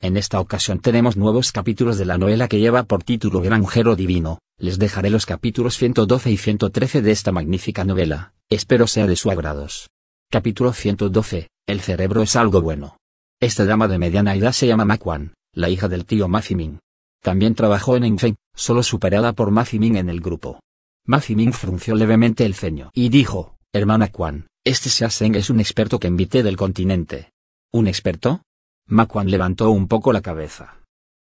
En esta ocasión tenemos nuevos capítulos de la novela que lleva por título Granjero Divino. Les dejaré los capítulos 112 y 113 de esta magnífica novela. Espero sea de su agrados. Capítulo 112. El cerebro es algo bueno. Esta dama de mediana edad se llama Makwan, la hija del tío Mafiming. También trabajó en Enfeng, solo superada por Mafiming en el grupo. Mafiming frunció levemente el ceño y dijo, hermana Kwan, este Xiaoseng es un experto que invité del continente. ¿Un experto? Makwan levantó un poco la cabeza.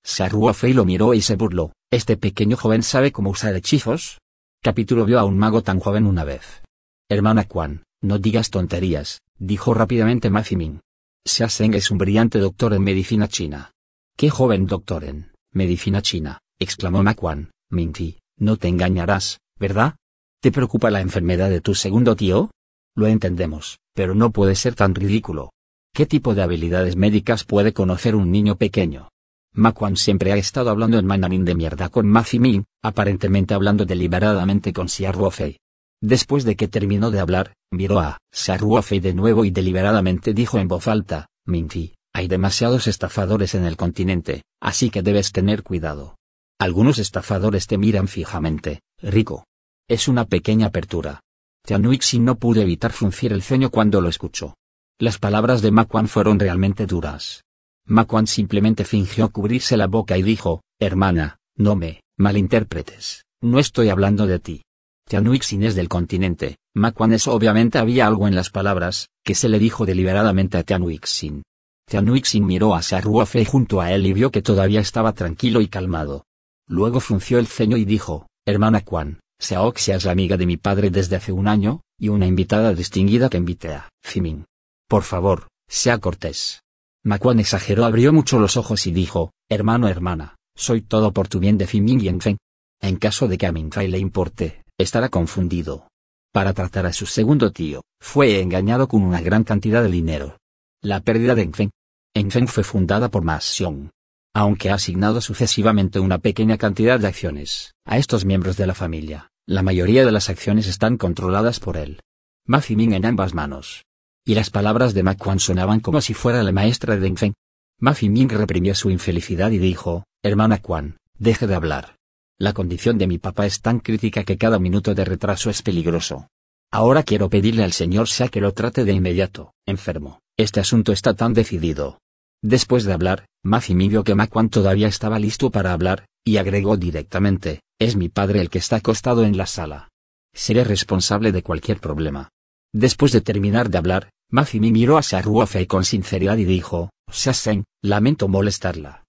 Fei lo miró y se burló, ¿este pequeño joven sabe cómo usar hechizos? Capítulo vio a un mago tan joven una vez. Hermana Kwan, no digas tonterías, dijo rápidamente Mafiming. Xiaoseng es un brillante doctor en medicina china. ¿Qué joven doctor en medicina china? exclamó Makwan, Minty, no te engañarás, ¿verdad? ¿Te preocupa la enfermedad de tu segundo tío? Lo entendemos, pero no puede ser tan ridículo. ¿Qué tipo de habilidades médicas puede conocer un niño pequeño? Makwan siempre ha estado hablando en mandarín de mierda con Mafiming, aparentemente hablando deliberadamente con Xiaoruofei. Después de que terminó de hablar, miró a Xiaoruofei de nuevo y deliberadamente dijo en voz alta, Minty, hay demasiados estafadores en el continente, así que debes tener cuidado. Algunos estafadores te miran fijamente, rico. Es una pequeña apertura. Tianuixin no pudo evitar fruncir el ceño cuando lo escuchó. Las palabras de Makwan fueron realmente duras. Makwan simplemente fingió cubrirse la boca y dijo, hermana, no me malinterpretes, no estoy hablando de ti. Tianuixin es del continente, Makwan es obviamente había algo en las palabras, que se le dijo deliberadamente a Tianuixin. Tianuixin miró a Ruofei junto a él y vio que todavía estaba tranquilo y calmado. Luego frunció el ceño y dijo, hermana Quan, Xiaoxia es la amiga de mi padre desde hace un año, y una invitada distinguida que invité a Fiming. Por favor, sea cortés. Macuan exageró, abrió mucho los ojos y dijo, hermano hermana, soy todo por tu bien de Fiming y Enfeng. En caso de que a Minfei le importe, estará confundido. Para tratar a su segundo tío, fue engañado con una gran cantidad de dinero. La pérdida de Enfeng. Enfeng fue fundada por Ma Xiong. Aunque ha asignado sucesivamente una pequeña cantidad de acciones a estos miembros de la familia, la mayoría de las acciones están controladas por él. Ma Fiming en ambas manos. Y las palabras de Ma Quan sonaban como si fuera la maestra de Deng Feng. Ma Fiming reprimió su infelicidad y dijo, hermana Quan, deje de hablar. La condición de mi papá es tan crítica que cada minuto de retraso es peligroso. Ahora quiero pedirle al señor Xia que lo trate de inmediato, enfermo. Este asunto está tan decidido. Después de hablar, Mafimi vio que Makwan todavía estaba listo para hablar, y agregó directamente, es mi padre el que está acostado en la sala. Seré responsable de cualquier problema. Después de terminar de hablar, Mafimi miró a Ruofei con sinceridad y dijo, Shasen, lamento molestarla.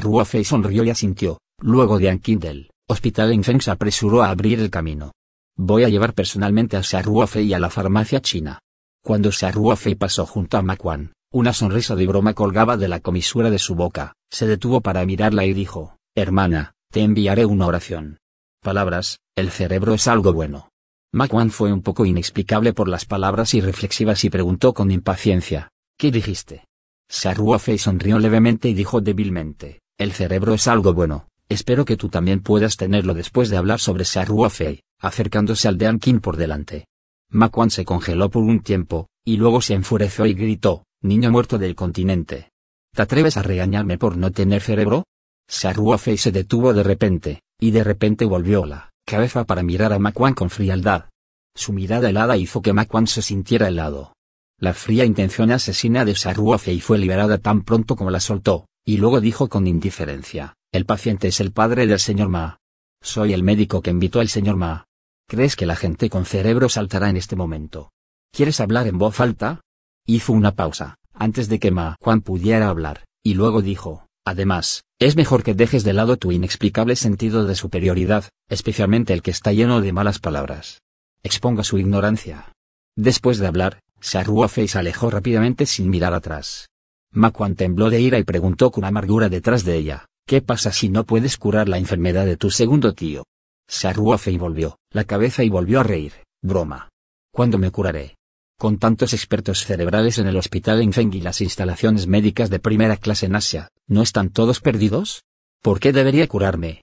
Ruofei sonrió y asintió, luego de Ankindel, Hospital en Feng se apresuró a abrir el camino. Voy a llevar personalmente a Ruofei y a la farmacia china. Cuando Ruofei pasó junto a Makwan, una sonrisa de broma colgaba de la comisura de su boca, se detuvo para mirarla y dijo, Hermana, te enviaré una oración. Palabras, el cerebro es algo bueno. Makwan fue un poco inexplicable por las palabras y reflexivas y preguntó con impaciencia, ¿qué dijiste? Saruofei sonrió levemente y dijo débilmente, el cerebro es algo bueno, espero que tú también puedas tenerlo después de hablar sobre Saruofei, acercándose al de por delante. Makwan se congeló por un tiempo, y luego se enfureció y gritó, niño muerto del continente. ¿Te atreves a regañarme por no tener cerebro? Saruofei se detuvo de repente, y de repente volvió la cabeza para mirar a Makwan con frialdad. Su mirada helada hizo que Makwan se sintiera helado. La fría intención asesina de Saruofe fue liberada tan pronto como la soltó, y luego dijo con indiferencia, el paciente es el padre del señor Ma. Soy el médico que invitó al señor Ma. ¿Crees que la gente con cerebro saltará en este momento? ¿Quieres hablar en voz alta? Hizo una pausa, antes de que Ma Juan pudiera hablar, y luego dijo, además, es mejor que dejes de lado tu inexplicable sentido de superioridad, especialmente el que está lleno de malas palabras. Exponga su ignorancia. Después de hablar, Saruofe se alejó rápidamente sin mirar atrás. Macuan tembló de ira y preguntó con amargura detrás de ella, ¿qué pasa si no puedes curar la enfermedad de tu segundo tío? Saruofe volvió la cabeza y volvió a reír, broma. ¿Cuándo me curaré? Con tantos expertos cerebrales en el hospital en Feng y las instalaciones médicas de primera clase en Asia, ¿no están todos perdidos? ¿Por qué debería curarme?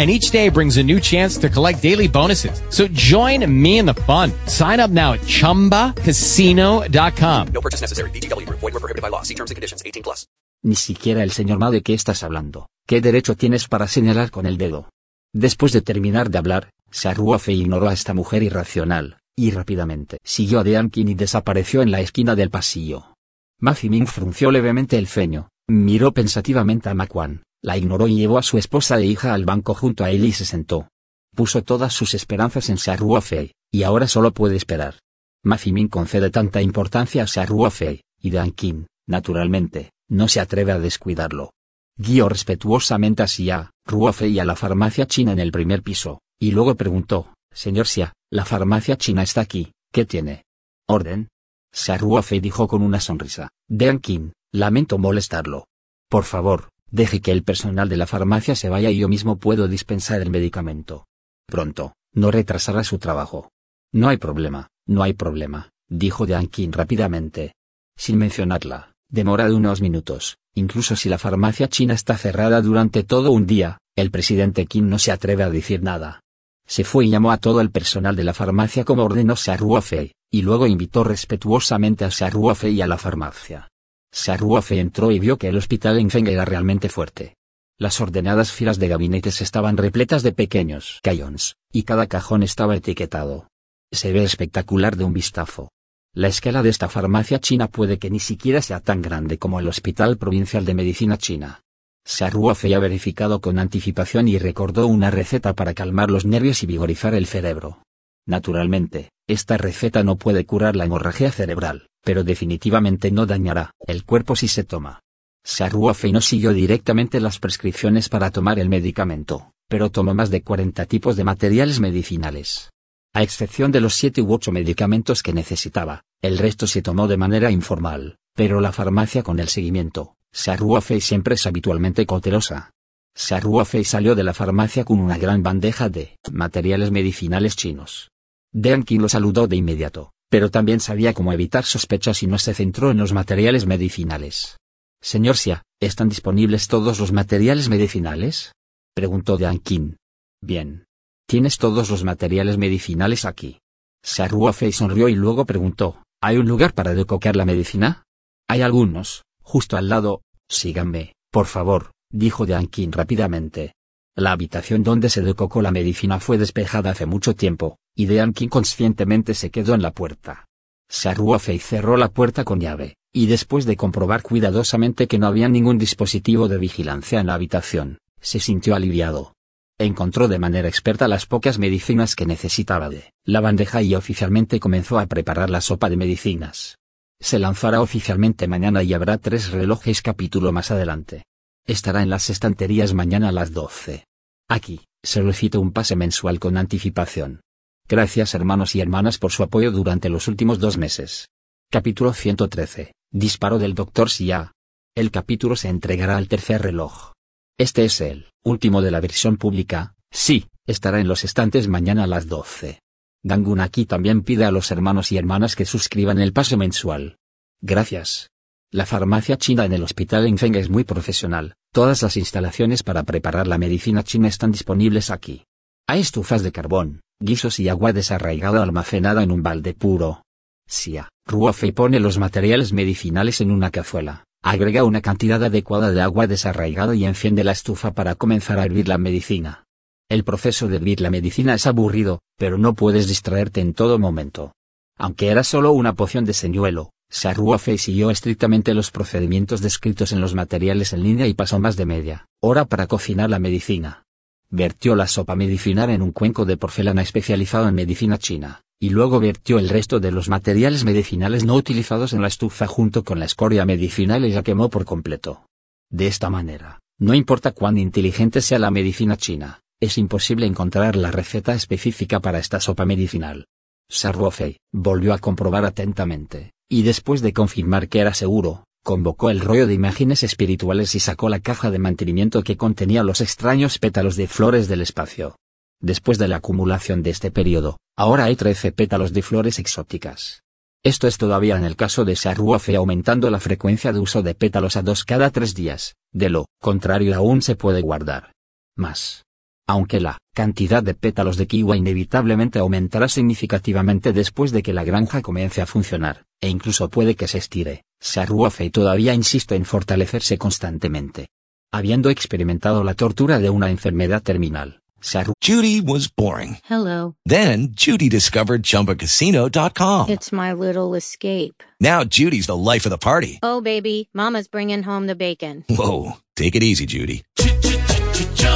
and each day brings a new chance to collect daily bonuses. So join me in the fun. Sign up now at ChumbaCasino.com. No purchase necessary. Group. Void were prohibited by law. See terms and conditions. 18 plus. Ni siquiera el señor Ma de qué estás hablando. ¿Qué derecho tienes para señalar con el dedo? Después de terminar de hablar, Saruofe ignoró a esta mujer irracional, y rápidamente siguió a Deankin y desapareció en la esquina del pasillo. Ma Fiming frunció levemente el ceño, miró pensativamente a Makuan, la ignoró y llevó a su esposa e hija al banco junto a él y se sentó. Puso todas sus esperanzas en Saruofe, y ahora solo puede esperar. Ma Fiming concede tanta importancia a Saruofe, y Deankin, naturalmente, no se atreve a descuidarlo. Guió respetuosamente a Xia, Ruofe y a la farmacia china en el primer piso, y luego preguntó, Señor Xia, la farmacia china está aquí, ¿qué tiene? ¿Orden? Xia Ruofe dijo con una sonrisa, Dean Qin, lamento molestarlo. Por favor, deje que el personal de la farmacia se vaya y yo mismo puedo dispensar el medicamento. Pronto, no retrasará su trabajo. No hay problema, no hay problema, dijo Dean Qin rápidamente. Sin mencionarla, demora de unos minutos, incluso si la farmacia china está cerrada durante todo un día, el presidente Qin no se atreve a decir nada. Se fue y llamó a todo el personal de la farmacia como ordenó Saruofe, y luego invitó respetuosamente a Saruofe y a la farmacia. Saruofe entró y vio que el hospital en Feng era realmente fuerte. Las ordenadas filas de gabinetes estaban repletas de pequeños cayons, y cada cajón estaba etiquetado. Se ve espectacular de un vistazo. La escala de esta farmacia china puede que ni siquiera sea tan grande como el Hospital Provincial de Medicina China. Saruofe ha verificado con anticipación y recordó una receta para calmar los nervios y vigorizar el cerebro. Naturalmente, esta receta no puede curar la hemorragia cerebral, pero definitivamente no dañará el cuerpo si se toma. Saruofe no siguió directamente las prescripciones para tomar el medicamento, pero tomó más de 40 tipos de materiales medicinales. A excepción de los siete u ocho medicamentos que necesitaba, el resto se tomó de manera informal, pero la farmacia con el seguimiento, Saruofe siempre es habitualmente cautelosa. Saruofe salió de la farmacia con una gran bandeja de materiales medicinales chinos. Deankin lo saludó de inmediato, pero también sabía cómo evitar sospechas y no se centró en los materiales medicinales. Señor Xia, ¿están disponibles todos los materiales medicinales? preguntó Deankin. Bien. ¿Tienes todos los materiales medicinales aquí? Saruofe sonrió y luego preguntó, ¿hay un lugar para decocar la medicina? Hay algunos, justo al lado, síganme, por favor, dijo Deankin rápidamente. La habitación donde se decocó la medicina fue despejada hace mucho tiempo, y Deankin conscientemente se quedó en la puerta. Saruofe cerró la puerta con llave, y después de comprobar cuidadosamente que no había ningún dispositivo de vigilancia en la habitación, se sintió aliviado. Encontró de manera experta las pocas medicinas que necesitaba de la bandeja y oficialmente comenzó a preparar la sopa de medicinas. Se lanzará oficialmente mañana y habrá tres relojes capítulo más adelante. Estará en las estanterías mañana a las 12. Aquí, Solicito un pase mensual con anticipación. Gracias hermanos y hermanas por su apoyo durante los últimos dos meses. Capítulo 113. Disparo del Dr. Sia. El capítulo se entregará al tercer reloj. Este es el último de la versión pública, sí, estará en los estantes mañana a las 12. Gangun aquí también pide a los hermanos y hermanas que suscriban el pase mensual. Gracias. La farmacia china en el hospital en Feng es muy profesional, todas las instalaciones para preparar la medicina china están disponibles aquí. Hay estufas de carbón, guisos y agua desarraigada almacenada en un balde puro. Xia, Ruofei pone los materiales medicinales en una cazuela, agrega una cantidad adecuada de agua desarraigada y enciende la estufa para comenzar a hervir la medicina. El proceso de hervir la medicina es aburrido, pero no puedes distraerte en todo momento. Aunque era solo una poción de señuelo, Ruofei siguió estrictamente los procedimientos descritos en los materiales en línea y pasó más de media hora para cocinar la medicina. Vertió la sopa medicinal en un cuenco de porcelana especializado en medicina china, y luego vertió el resto de los materiales medicinales no utilizados en la estufa junto con la escoria medicinal y la quemó por completo. De esta manera, no importa cuán inteligente sea la medicina china, es imposible encontrar la receta específica para esta sopa medicinal. Sarrofei volvió a comprobar atentamente, y después de confirmar que era seguro, convocó el rollo de imágenes espirituales y sacó la caja de mantenimiento que contenía los extraños pétalos de flores del espacio. Después de la acumulación de este periodo, ahora hay 13 pétalos de flores exóticas. Esto es todavía en el caso de Sarruofe aumentando la frecuencia de uso de pétalos a dos cada tres días, de lo contrario aún se puede guardar. Más. Aunque la cantidad de pétalos de kiwa inevitablemente aumentará significativamente después de que la granja comience a funcionar, e incluso puede que se estire, Sarruofe todavía insiste en fortalecerse constantemente. Habiendo experimentado la tortura de una enfermedad terminal, Saru Judy was boring. Hello. Then Judy discovered ChumbaCasino.com. It's my little escape. Now Judy's the life of the party. Oh, baby, Mama's bringing home the bacon. Whoa, take it easy, Judy.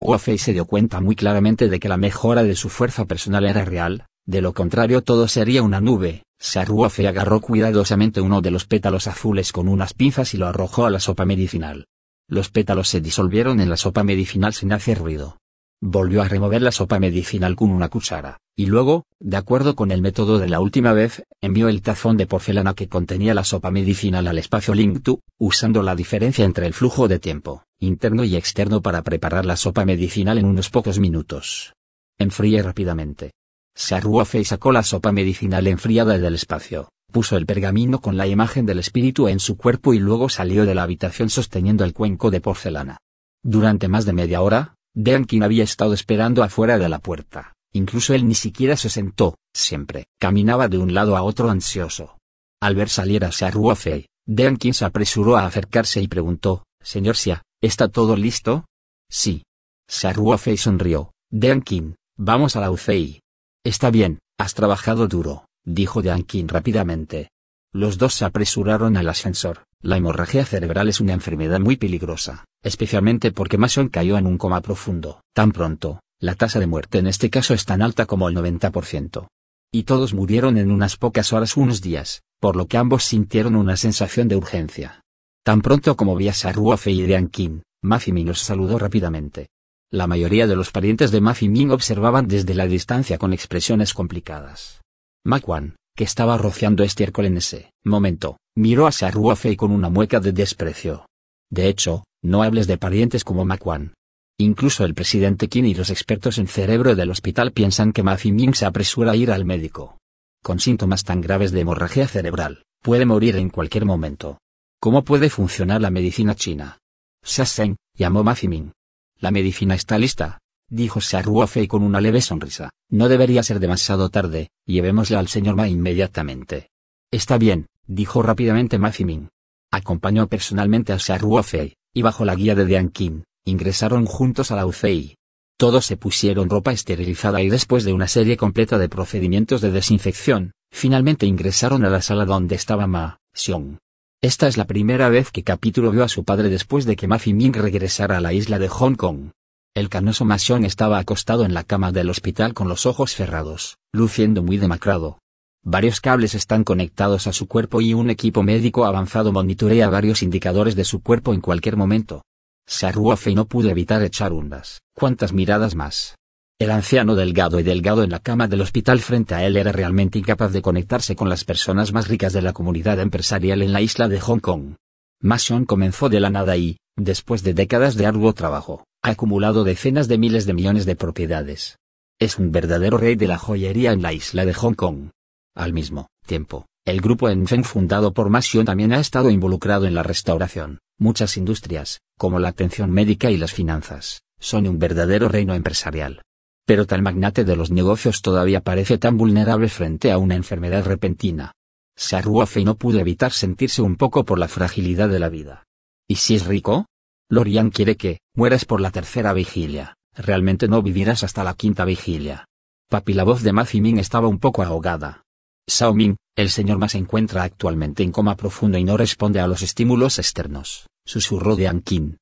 Ruofei se dio cuenta muy claramente de que la mejora de su fuerza personal era real, de lo contrario todo sería una nube. Ruofei agarró cuidadosamente uno de los pétalos azules con unas pinzas y lo arrojó a la sopa medicinal. Los pétalos se disolvieron en la sopa medicinal sin hacer ruido. Volvió a remover la sopa medicinal con una cuchara, y luego, de acuerdo con el método de la última vez, envió el tazón de porcelana que contenía la sopa medicinal al espacio Link2, usando la diferencia entre el flujo de tiempo, interno y externo para preparar la sopa medicinal en unos pocos minutos. Enfríe rápidamente. Saruofe sacó la sopa medicinal enfriada del espacio, puso el pergamino con la imagen del espíritu en su cuerpo y luego salió de la habitación sosteniendo el cuenco de porcelana. Durante más de media hora, Deankin había estado esperando afuera de la puerta. Incluso él ni siquiera se sentó, siempre, caminaba de un lado a otro ansioso. Al ver salir a Saruofei, Deankin se apresuró a acercarse y preguntó, Señor Xia, ¿está todo listo? Sí. Saruofei sonrió. Deankin, vamos a la UCI. Está bien, has trabajado duro, dijo Deankin rápidamente. Los dos se apresuraron al ascensor. La hemorragia cerebral es una enfermedad muy peligrosa, especialmente porque Mason cayó en un coma profundo. Tan pronto, la tasa de muerte en este caso es tan alta como el 90%. Y todos murieron en unas pocas horas unos días, por lo que ambos sintieron una sensación de urgencia. Tan pronto como vi a Saruofe y Deankin, Mafiming los saludó rápidamente. La mayoría de los parientes de Mafiming observaban desde la distancia con expresiones complicadas. Makwan, que estaba rociando estiércol en ese momento, miró a Saruofe con una mueca de desprecio. De hecho, no hables de parientes como Makwan. Incluso el presidente Qin y los expertos en cerebro del hospital piensan que Ma Ming se apresura a ir al médico. Con síntomas tan graves de hemorragia cerebral, puede morir en cualquier momento. ¿Cómo puede funcionar la medicina china? Sassen, llamó Ma Ming. La medicina está lista, dijo Ruofei con una leve sonrisa. No debería ser demasiado tarde, llevémosla al señor Ma inmediatamente. Está bien, dijo rápidamente Ma Fiming. Acompañó personalmente a Ruofei, y bajo la guía de Dian Qin, ingresaron juntos a la UCI. Todos se pusieron ropa esterilizada y después de una serie completa de procedimientos de desinfección, finalmente ingresaron a la sala donde estaba Ma Xiong. Esta es la primera vez que Capítulo vio a su padre después de que Ma Fiming regresara a la isla de Hong Kong. El canoso Ma Xiong estaba acostado en la cama del hospital con los ojos cerrados, luciendo muy demacrado. Varios cables están conectados a su cuerpo y un equipo médico avanzado monitorea varios indicadores de su cuerpo en cualquier momento. Saruofe no pudo evitar echar unas cuantas miradas más. El anciano delgado y delgado en la cama del hospital frente a él era realmente incapaz de conectarse con las personas más ricas de la comunidad empresarial en la isla de Hong Kong. Mason comenzó de la nada y, después de décadas de arduo trabajo, ha acumulado decenas de miles de millones de propiedades. Es un verdadero rey de la joyería en la isla de Hong Kong. Al mismo tiempo, el grupo Enfeng fundado por Masion también ha estado involucrado en la restauración. Muchas industrias, como la atención médica y las finanzas, son un verdadero reino empresarial. Pero tal magnate de los negocios todavía parece tan vulnerable frente a una enfermedad repentina. Saruofe no pudo evitar sentirse un poco por la fragilidad de la vida. ¿Y si es rico? Lorian quiere que, mueras por la tercera vigilia, realmente no vivirás hasta la quinta vigilia. Papi la voz de Ma estaba un poco ahogada. Sao Ming, el señor Ma se encuentra actualmente en coma profundo y no responde a los estímulos externos, susurró de Ankin.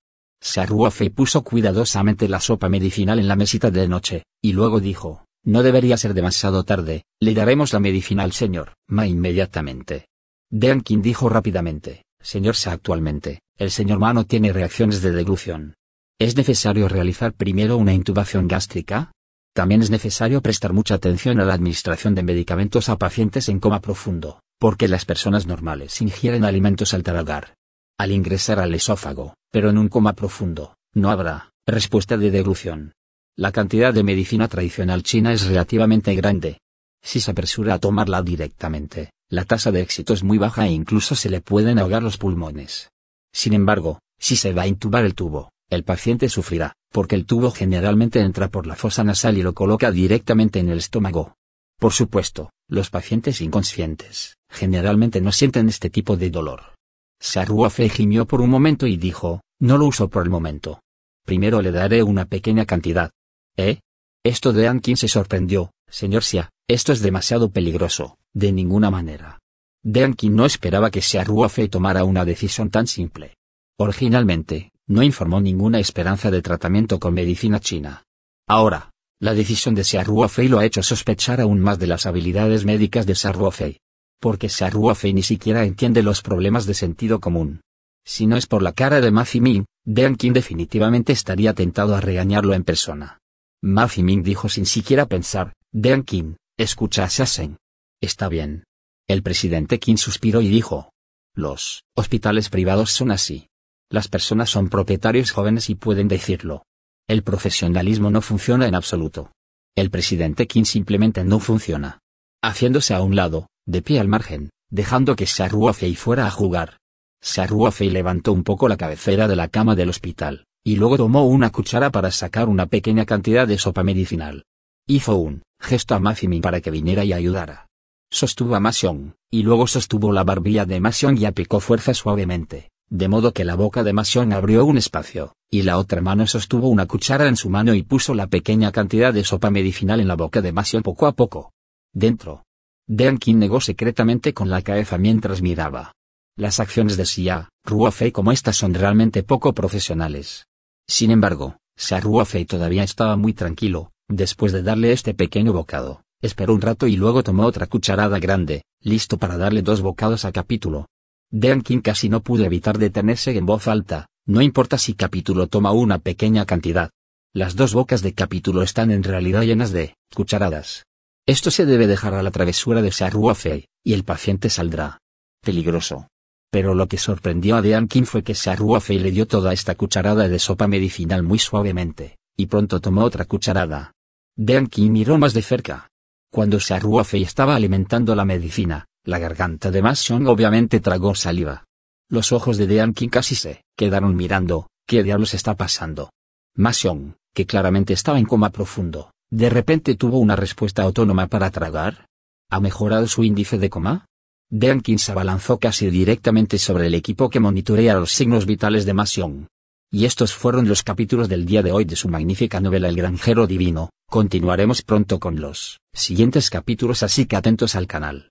Fei puso cuidadosamente la sopa medicinal en la mesita de noche, y luego dijo, no debería ser demasiado tarde, le daremos la medicina al señor, Ma inmediatamente. Deankin dijo rápidamente, señor Sa actualmente, el señor Ma no tiene reacciones de deglución. ¿Es necesario realizar primero una intubación gástrica? También es necesario prestar mucha atención a la administración de medicamentos a pacientes en coma profundo, porque las personas normales ingieren alimentos al tragar. Al ingresar al esófago, pero en un coma profundo, no habrá respuesta de deglución. La cantidad de medicina tradicional china es relativamente grande. Si se apresura a tomarla directamente, la tasa de éxito es muy baja e incluso se le pueden ahogar los pulmones. Sin embargo, si se va a intubar el tubo, el paciente sufrirá, porque el tubo generalmente entra por la fosa nasal y lo coloca directamente en el estómago. Por supuesto, los pacientes inconscientes, generalmente no sienten este tipo de dolor. Saruofe gimió por un momento y dijo, no lo uso por el momento. Primero le daré una pequeña cantidad. ¿Eh? Esto de Ankin se sorprendió, señor Xia, esto es demasiado peligroso, de ninguna manera. Ankin no esperaba que Saruofe tomara una decisión tan simple. Originalmente, no informó ninguna esperanza de tratamiento con medicina china. Ahora, la decisión de Fei lo ha hecho sospechar aún más de las habilidades médicas de Fei. Porque Fei ni siquiera entiende los problemas de sentido común. Si no es por la cara de Ma Fiming, Dean Qin definitivamente estaría tentado a regañarlo en persona. Ma Fiming dijo sin siquiera pensar, Dean Qin, escucha a Shasen. Está bien. El presidente Qin suspiró y dijo. Los hospitales privados son así. Las personas son propietarios jóvenes y pueden decirlo. El profesionalismo no funciona en absoluto. El presidente Kim simplemente no funciona. Haciéndose a un lado, de pie al margen, dejando que Saruofei fuera a jugar. Saruofei levantó un poco la cabecera de la cama del hospital, y luego tomó una cuchara para sacar una pequeña cantidad de sopa medicinal. Hizo un gesto a Mafimi para que viniera y ayudara. Sostuvo a Masion, y luego sostuvo la barbilla de Masion y aplicó fuerza suavemente de modo que la boca de Masion abrió un espacio, y la otra mano sostuvo una cuchara en su mano y puso la pequeña cantidad de sopa medicinal en la boca de Masion poco a poco. Dentro. Dean negó secretamente con la cabeza mientras miraba. Las acciones de Xia, Ruofei como estas son realmente poco profesionales. Sin embargo, Xia Ruofei todavía estaba muy tranquilo, después de darle este pequeño bocado, esperó un rato y luego tomó otra cucharada grande, listo para darle dos bocados a capítulo, Deankin casi no pudo evitar detenerse en voz alta, no importa si capítulo toma una pequeña cantidad. Las dos bocas de capítulo están en realidad llenas de cucharadas. Esto se debe dejar a la travesura de Saruofei, y el paciente saldrá. Peligroso. Pero lo que sorprendió a Deankin fue que Saruofei le dio toda esta cucharada de sopa medicinal muy suavemente, y pronto tomó otra cucharada. Deankin miró más de cerca. Cuando Saruofei estaba alimentando la medicina, la garganta de Mason obviamente tragó saliva. Los ojos de Dean casi se quedaron mirando, ¿qué diablos está pasando? Masion, que claramente estaba en coma profundo, de repente tuvo una respuesta autónoma para tragar. ¿Ha mejorado su índice de coma? Deakin se abalanzó casi directamente sobre el equipo que monitorea los signos vitales de Masion. Y estos fueron los capítulos del día de hoy de su magnífica novela El granjero divino, continuaremos pronto con los siguientes capítulos así que atentos al canal.